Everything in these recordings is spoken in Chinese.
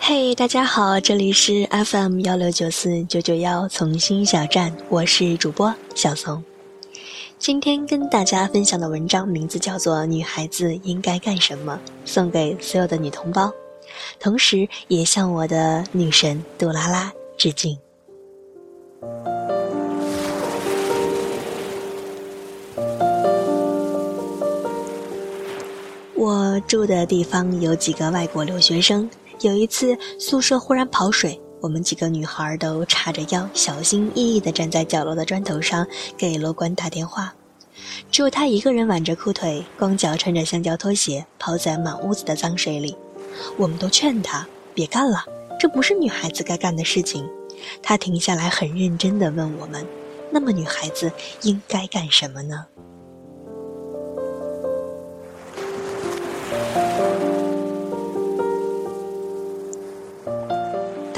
嘿，大家好，这里是 FM 幺六九四九九幺从心小站，我是主播小松。今天跟大家分享的文章名字叫做《女孩子应该干什么》，送给所有的女同胞，同时也向我的女神杜拉拉致敬。我住的地方有几个外国留学生。有一次宿舍忽然跑水，我们几个女孩都叉着腰，小心翼翼地站在角落的砖头上给楼管打电话。只有她一个人挽着裤腿，光脚穿着橡胶拖鞋，泡在满屋子的脏水里。我们都劝她别干了，这不是女孩子该干的事情。她停下来，很认真地问我们：“那么女孩子应该干什么呢？”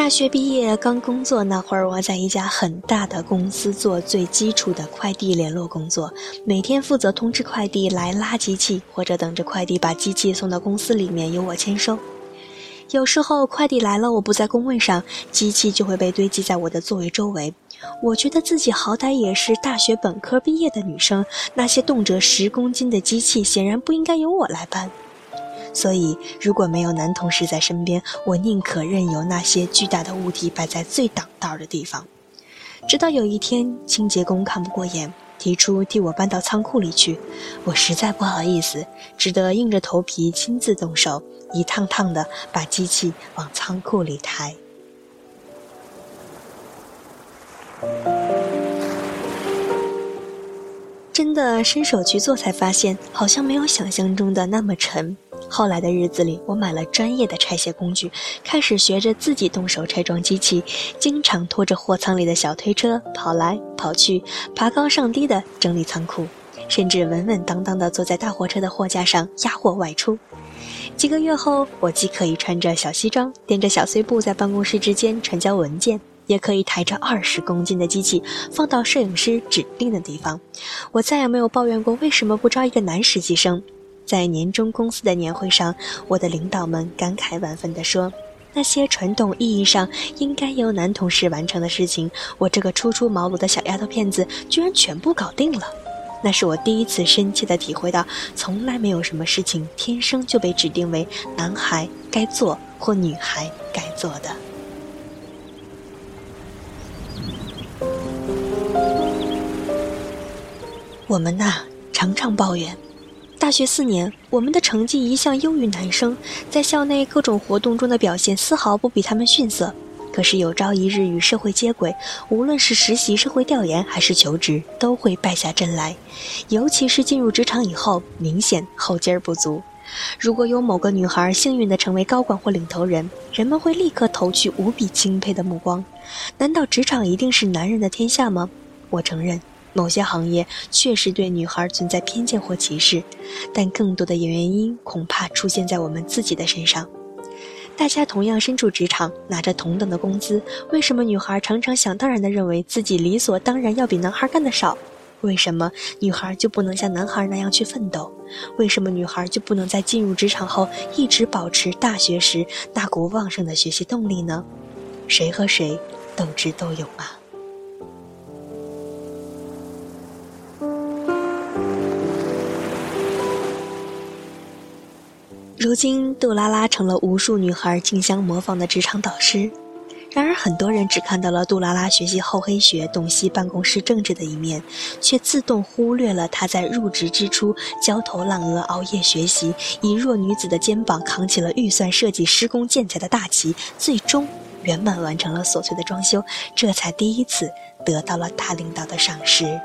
大学毕业刚工作那会儿，我在一家很大的公司做最基础的快递联络工作，每天负责通知快递来拉机器，或者等着快递把机器送到公司里面由我签收。有时候快递来了，我不在工位上，机器就会被堆积在我的座位周围。我觉得自己好歹也是大学本科毕业的女生，那些动辄十公斤的机器显然不应该由我来搬。所以，如果没有男同事在身边，我宁可任由那些巨大的物体摆在最挡道的地方。直到有一天，清洁工看不过眼，提出替我搬到仓库里去。我实在不好意思，只得硬着头皮亲自动手，一趟趟的把机器往仓库里抬。真的伸手去做，才发现好像没有想象中的那么沉。后来的日子里，我买了专业的拆卸工具，开始学着自己动手拆装机器，经常拖着货仓里的小推车跑来跑去，爬高上低的整理仓库，甚至稳稳当当的坐在大货车的货架上压货外出。几个月后，我既可以穿着小西装，掂着小碎布在办公室之间传交文件，也可以抬着二十公斤的机器放到摄影师指定的地方。我再也没有抱怨过为什么不招一个男实习生。在年终公司的年会上，我的领导们感慨万分地说：“那些传统意义上应该由男同事完成的事情，我这个初出茅庐的小丫头片子居然全部搞定了。”那是我第一次深切地体会到，从来没有什么事情天生就被指定为男孩该做或女孩该做的。我们呐，常常抱怨。大学四年，我们的成绩一向优于男生，在校内各种活动中的表现丝毫不比他们逊色。可是有朝一日与社会接轨，无论是实习、社会调研还是求职，都会败下阵来。尤其是进入职场以后，明显后劲儿不足。如果有某个女孩幸运地成为高管或领头人，人们会立刻投去无比钦佩的目光。难道职场一定是男人的天下吗？我承认。某些行业确实对女孩存在偏见或歧视，但更多的原因恐怕出现在我们自己的身上。大家同样身处职场，拿着同等的工资，为什么女孩常常想当然地认为自己理所当然要比男孩干得少？为什么女孩就不能像男孩那样去奋斗？为什么女孩就不能在进入职场后一直保持大学时那股旺盛的学习动力呢？谁和谁斗智斗勇啊！如今，杜拉拉成了无数女孩竞相模仿的职场导师。然而，很多人只看到了杜拉拉学习厚黑学、洞悉办公室政治的一面，却自动忽略了她在入职之初焦头烂额、熬夜学习，以弱女子的肩膀扛起了预算、设计、施工、建材的大旗，最终圆满完成了琐碎的装修，这才第一次得到了大领导的赏识。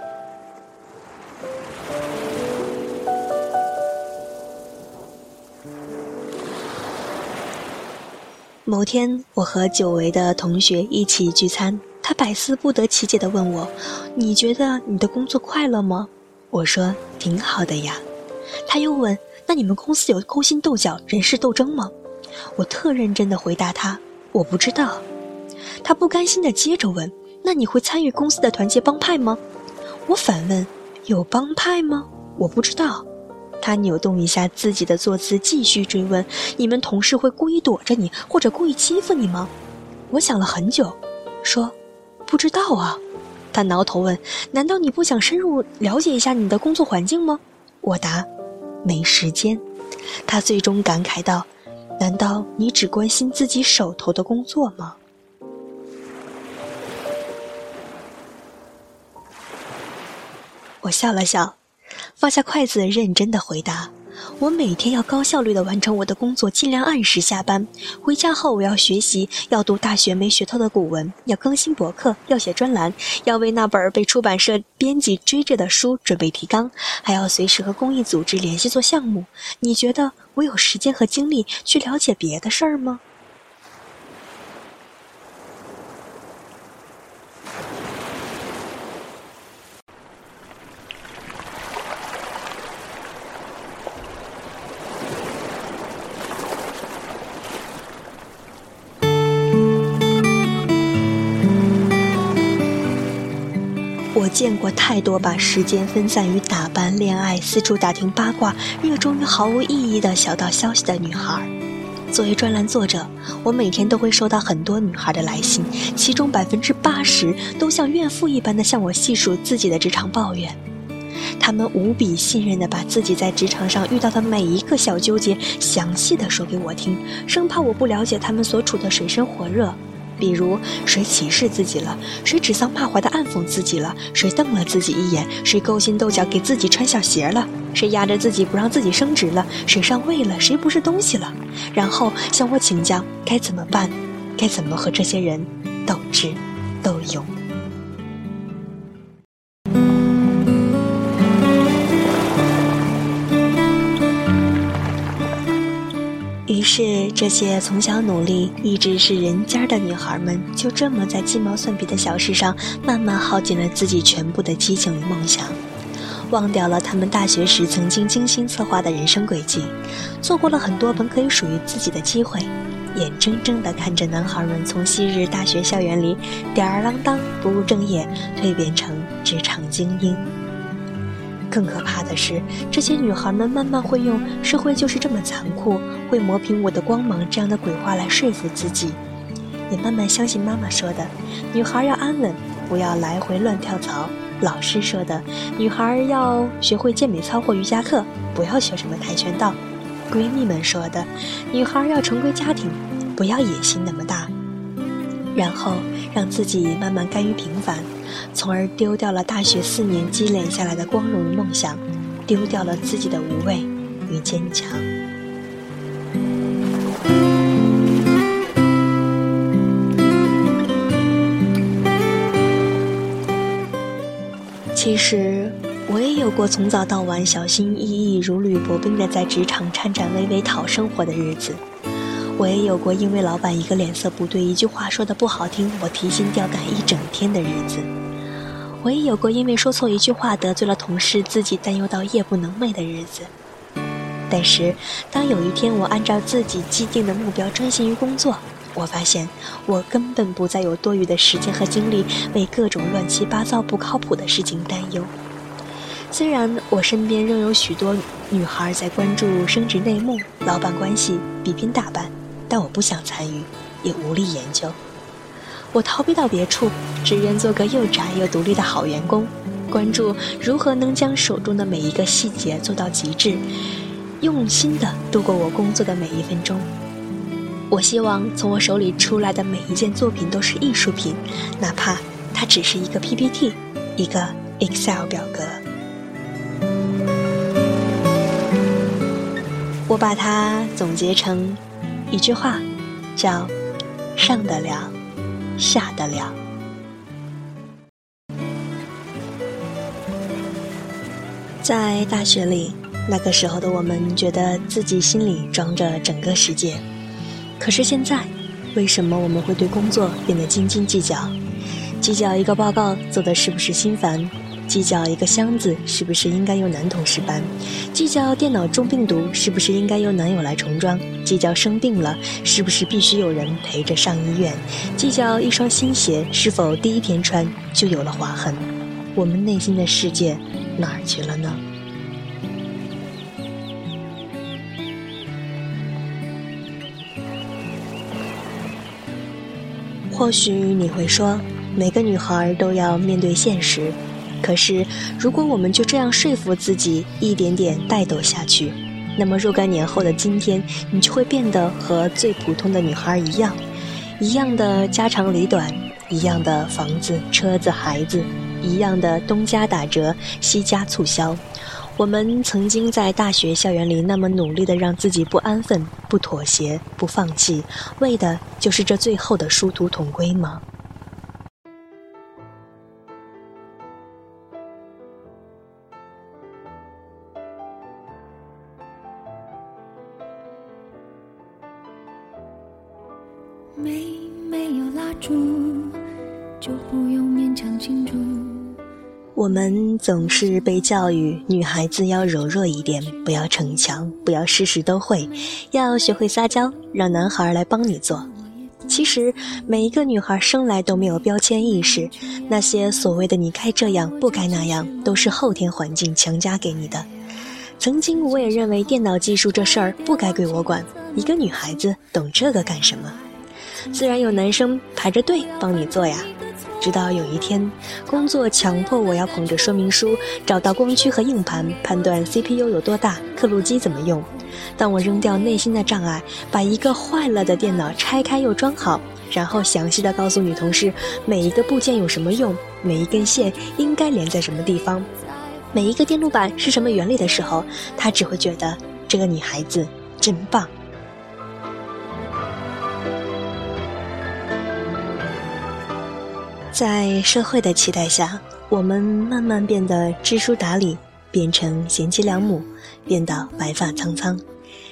某天，我和久违的同学一起聚餐，他百思不得其解地问我：“你觉得你的工作快乐吗？”我说：“挺好的呀。”他又问：“那你们公司有勾心斗角、人事斗争吗？”我特认真地回答他：“我不知道。”他不甘心地接着问：“那你会参与公司的团结帮派吗？”我反问：“有帮派吗？”我不知道。他扭动一下自己的坐姿，继续追问：“你们同事会故意躲着你，或者故意欺负你吗？”我想了很久，说：“不知道啊。”他挠头问：“难道你不想深入了解一下你的工作环境吗？”我答：“没时间。”他最终感慨道：“难道你只关心自己手头的工作吗？”我笑了笑，放下筷子，认真的回答。我每天要高效率地完成我的工作，尽量按时下班。回家后，我要学习，要读大学没学透的古文，要更新博客，要写专栏，要为那本被出版社编辑追着的书准备提纲，还要随时和公益组织联系做项目。你觉得我有时间和精力去了解别的事儿吗？见过太多把时间分散于打扮、恋爱、四处打听八卦、热衷于毫无意义的小道消息的女孩。作为专栏作者，我每天都会收到很多女孩的来信，其中百分之八十都像怨妇一般的向我细数自己的职场抱怨。她们无比信任的把自己在职场上遇到的每一个小纠结详细的说给我听，生怕我不了解她们所处的水深火热。比如谁歧视自己了，谁指桑骂槐的暗讽自己了，谁瞪了自己一眼，谁勾心斗角给自己穿小鞋了，谁压着自己不让自己升职了，谁上位了，谁不是东西了，然后向我请教该怎么办，该怎么和这些人斗智斗勇。于是，这些从小努力、一直是人尖的女孩们，就这么在鸡毛蒜皮的小事上，慢慢耗尽了自己全部的激情与梦想，忘掉了他们大学时曾经精心策划的人生轨迹，错过了很多本可以属于自己的机会，眼睁睁地看着男孩们从昔日大学校园里吊儿郎当、不务正业，蜕变成职场精英。更可怕的是，这些女孩们慢慢会用“社会就是这么残酷，会磨平我的光芒”这样的鬼话来说服自己，也慢慢相信妈妈说的“女孩要安稳，不要来回乱跳槽”，老师说的“女孩要学会健美操或瑜伽课，不要学什么跆拳道”，闺蜜们说的“女孩要重归家庭，不要野心那么大”，然后让自己慢慢甘于平凡。从而丢掉了大学四年积累下来的光荣与梦想，丢掉了自己的无畏与坚强。其实，我也有过从早到晚小心翼翼、如履薄冰的在职场颤颤巍巍讨生活的日子。我也有过因为老板一个脸色不对、一句话说的不好听，我提心吊胆一整天的日子。我也有过因为说错一句话得罪了同事，自己担忧到夜不能寐的日子。但是，当有一天我按照自己既定的目标专心于工作，我发现我根本不再有多余的时间和精力为各种乱七八糟、不靠谱的事情担忧。虽然我身边仍有许多女孩在关注升职内幕、老板关系、比拼打扮，但我不想参与，也无力研究。我逃避到别处，只愿做个又宅又独立的好员工，关注如何能将手中的每一个细节做到极致，用心的度过我工作的每一分钟。我希望从我手里出来的每一件作品都是艺术品，哪怕它只是一个 PPT，一个 Excel 表格。我把它总结成一句话，叫“上得了”。下得了。在大学里，那个时候的我们觉得自己心里装着整个世界。可是现在，为什么我们会对工作变得斤斤计较？计较一个报告做的是不是心烦？计较一个箱子是不是应该由男同事搬计较电脑中病毒是不是应该由男友来重装？计较生病了是不是必须有人陪着上医院？计较一双新鞋是否第一天穿就有了划痕？我们内心的世界哪儿去了呢？或许你会说每个女孩都要面对现实可是，如果我们就这样说服自己，一点点带斗下去，那么若干年后的今天，你就会变得和最普通的女孩一样，一样的家长里短，一样的房子、车子、孩子，一样的东家打折，西家促销。我们曾经在大学校园里那么努力的让自己不安分、不妥协、不放弃，为的就是这最后的殊途同归吗？没没有蜡烛，就不用勉强庆祝。我们总是被教育，女孩子要柔弱一点，不要逞强，不要事事都会，要学会撒娇，让男孩来帮你做。其实每一个女孩生来都没有标签意识，那些所谓的你该这样，不该那样，都是后天环境强加给你的。曾经我也认为电脑技术这事儿不该归我管，一个女孩子懂这个干什么？自然有男生排着队帮你做呀。直到有一天，工作强迫我要捧着说明书，找到光驱和硬盘，判断 CPU 有多大，刻录机怎么用。当我扔掉内心的障碍，把一个坏了的电脑拆开又装好，然后详细的告诉女同事每一个部件有什么用，每一根线应该连在什么地方，每一个电路板是什么原理的时候，她只会觉得这个女孩子真棒。在社会的期待下，我们慢慢变得知书达理，变成贤妻良母，变得白发苍苍。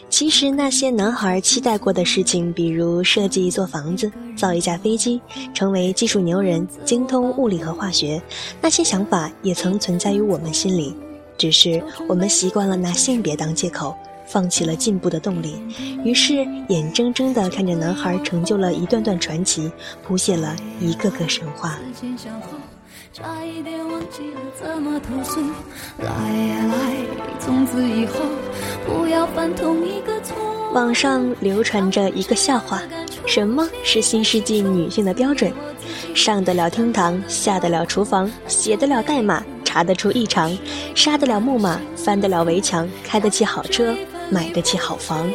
其实那些男孩期待过的事情，比如设计一座房子、造一架飞机、成为技术牛人、精通物理和化学，那些想法也曾存在于我们心里，只是我们习惯了拿性别当借口。放弃了进步的动力，于是眼睁睁地看着男孩成就了一段段传奇，谱写了一个个神话。网上流传着一个笑话：什么是新世纪女性的标准？上得了厅堂，下得了厨房，写得了代码，查得出异常，杀得了木马，翻得了围墙，开得起好车。买得起好房。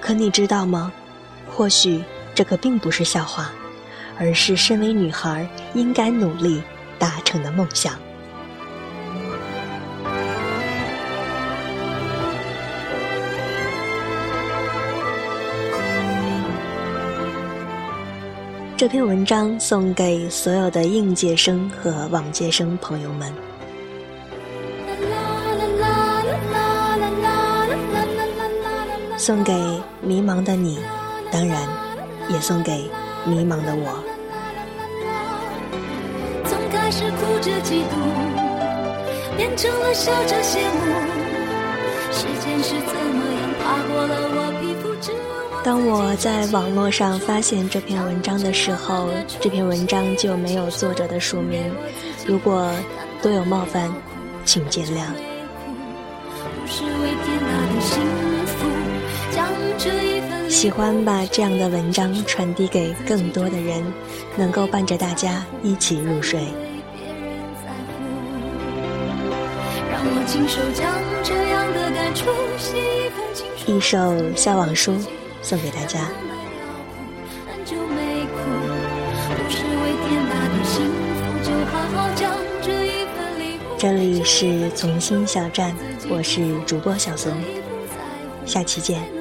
可你知道吗？或许这个并不是笑话，而是身为女孩应该努力达成的梦想。这篇文章送给所有的应届生和往届生朋友们，送给迷茫的你，当然也送给迷茫的我。从开始哭着嫉妒，变成了笑着羡慕，时间是怎么样爬过了我当我在网络上发现这篇文章的时候，这篇文章就没有作者的署名。如果多有冒犯，请见谅。喜欢把这样的文章传递给更多的人，能够伴着大家一起入睡。一首笑忘书。送给大家。这里是从心小站，我是主播小松，下期见。